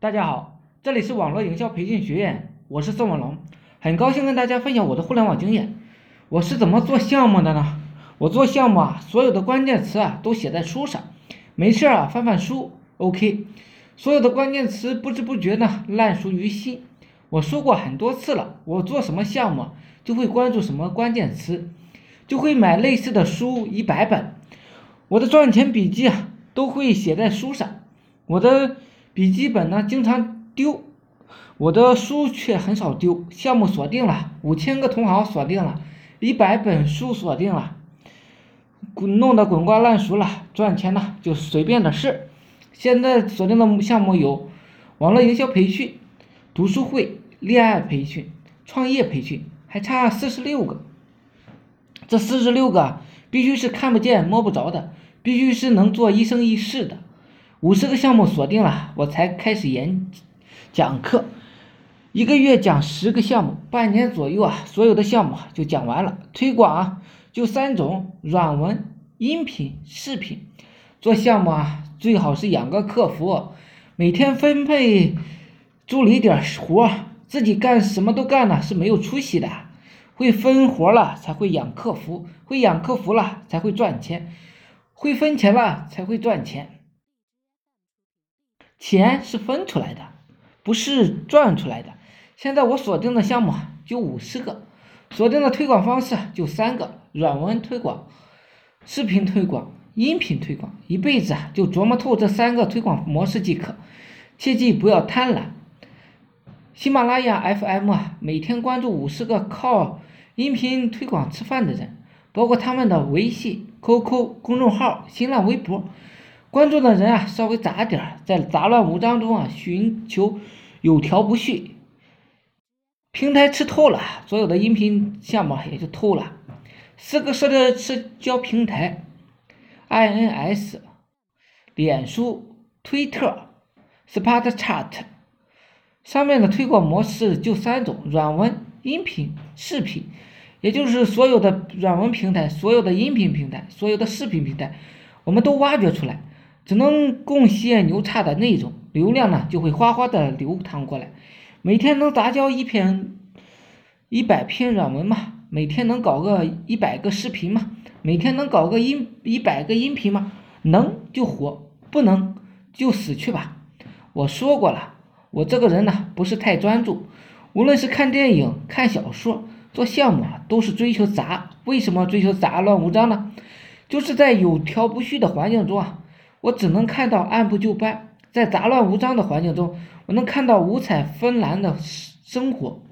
大家好，这里是网络营销培训学院，我是宋文龙，很高兴跟大家分享我的互联网经验。我是怎么做项目的呢？我做项目啊，所有的关键词啊都写在书上，没事啊翻翻书，OK。所有的关键词不知不觉呢烂熟于心。我说过很多次了，我做什么项目就会关注什么关键词，就会买类似的书一百本。我的赚钱笔记啊都会写在书上，我的笔记本呢经常丢，我的书却很少丢。项目锁定了，五千个同行锁定了，一百本书锁定了，弄得滚瓜烂熟了，赚钱呢就随便的事。现在锁定的项目有网络营销培训、读书会、恋爱培训、创业培训，还差四十六个。这四十六个必须是看不见摸不着的，必须是能做一生一世的。五十个项目锁定了，我才开始演讲课，一个月讲十个项目，半年左右啊，所有的项目就讲完了。推广啊，就三种：软文、音频、视频。做项目啊。最好是养个客服，每天分配助理点活，自己干什么都干了是没有出息的。会分活了才会养客服，会养客服了才会赚钱，会分钱了才会赚钱。钱是分出来的，不是赚出来的。现在我锁定的项目就五十个，锁定的推广方式就三个：软文推广、视频推广。音频推广一辈子啊，就琢磨透这三个推广模式即可，切记不要贪婪。喜马拉雅 FM 啊，每天关注五十个靠音频推广吃饭的人，包括他们的微信、QQ 公众号、新浪微博，关注的人啊稍微杂点儿，在杂乱无章中啊寻求有条不紊。平台吃透了，所有的音频项目也就透了。四个社交社交平台。ins、脸书、推特、Spotchat，上面的推广模式就三种：软文、音频、视频。也就是所有的软文平台、所有的音频平台、所有的视频平台，我们都挖掘出来，只能贡献牛叉的内容，流量呢就会哗哗的流淌过来。每天能杂交一篇、一百篇软文吗？每天能搞个一百个视频吗？每天能搞个音一百个音频吗？能就活，不能就死去吧。我说过了，我这个人呢不是太专注，无论是看电影、看小说、做项目啊，都是追求杂。为什么追求杂乱无章呢？就是在有条不絮的环境中啊，我只能看到按部就班；在杂乱无章的环境中，我能看到五彩纷蓝的生活。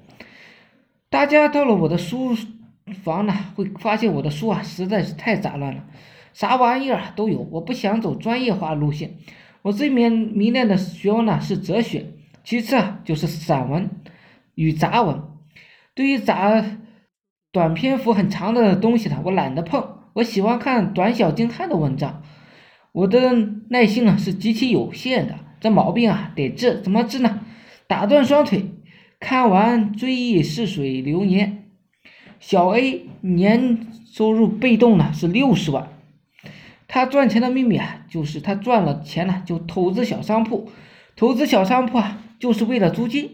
大家到了我的书。房呢会发现我的书啊实在是太杂乱了，啥玩意儿都有。我不想走专业化路线，我最迷迷恋的学问呢是哲学，其次啊就是散文与杂文。对于杂短篇幅很长的东西呢，我懒得碰。我喜欢看短小精悍的文章。我的耐心啊是极其有限的，这毛病啊得治。怎么治呢？打断双腿，看完《追忆似水流年》。小 A 年收入被动呢是六十万，他赚钱的秘密啊，就是他赚了钱呢就投资小商铺，投资小商铺啊就是为了租金，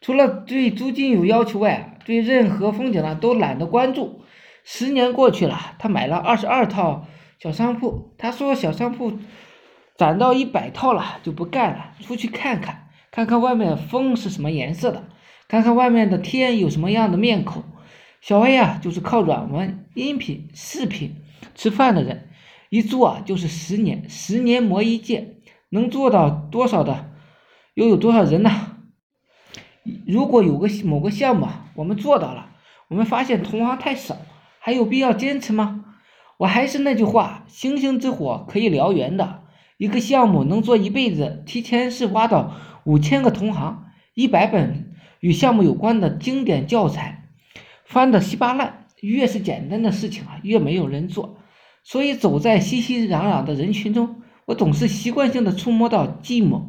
除了对租金有要求外，对任何风景呢都懒得关注。十年过去了，他买了二十二套小商铺，他说小商铺攒到一百套了就不干了，出去看看，看看外面风是什么颜色的，看看外面的天有什么样的面孔。小 A 啊，就是靠软文、音频、视频吃饭的人，一做啊就是十年，十年磨一剑，能做到多少的，又有多少人呢？如果有个某个项目啊，我们做到了，我们发现同行太少，还有必要坚持吗？我还是那句话，星星之火可以燎原的，一个项目能做一辈子，提前是挖到五千个同行，一百本与项目有关的经典教材。翻的稀巴烂，越是简单的事情啊，越没有人做。所以走在熙熙攘攘的人群中，我总是习惯性的触摸到寂寞。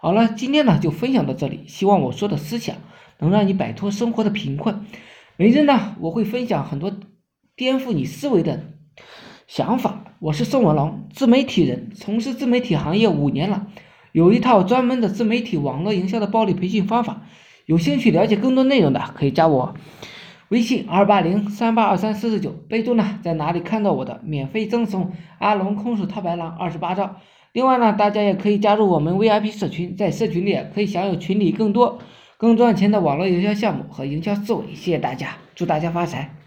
好了，今天呢就分享到这里，希望我说的思想能让你摆脱生活的贫困。每日呢，我会分享很多颠覆你思维的想法。我是宋文龙，自媒体人，从事自媒体行业五年了，有一套专门的自媒体网络营销的暴力培训方法。有兴趣了解更多内容的，可以加我微信二八零三八二三四四九，备注呢在哪里看到我的，免费赠送阿龙空手套白狼二十八招。另外呢，大家也可以加入我们 VIP 社群，在社群里可以享有群里更多更赚钱的网络营销项目和营销思维。谢谢大家，祝大家发财！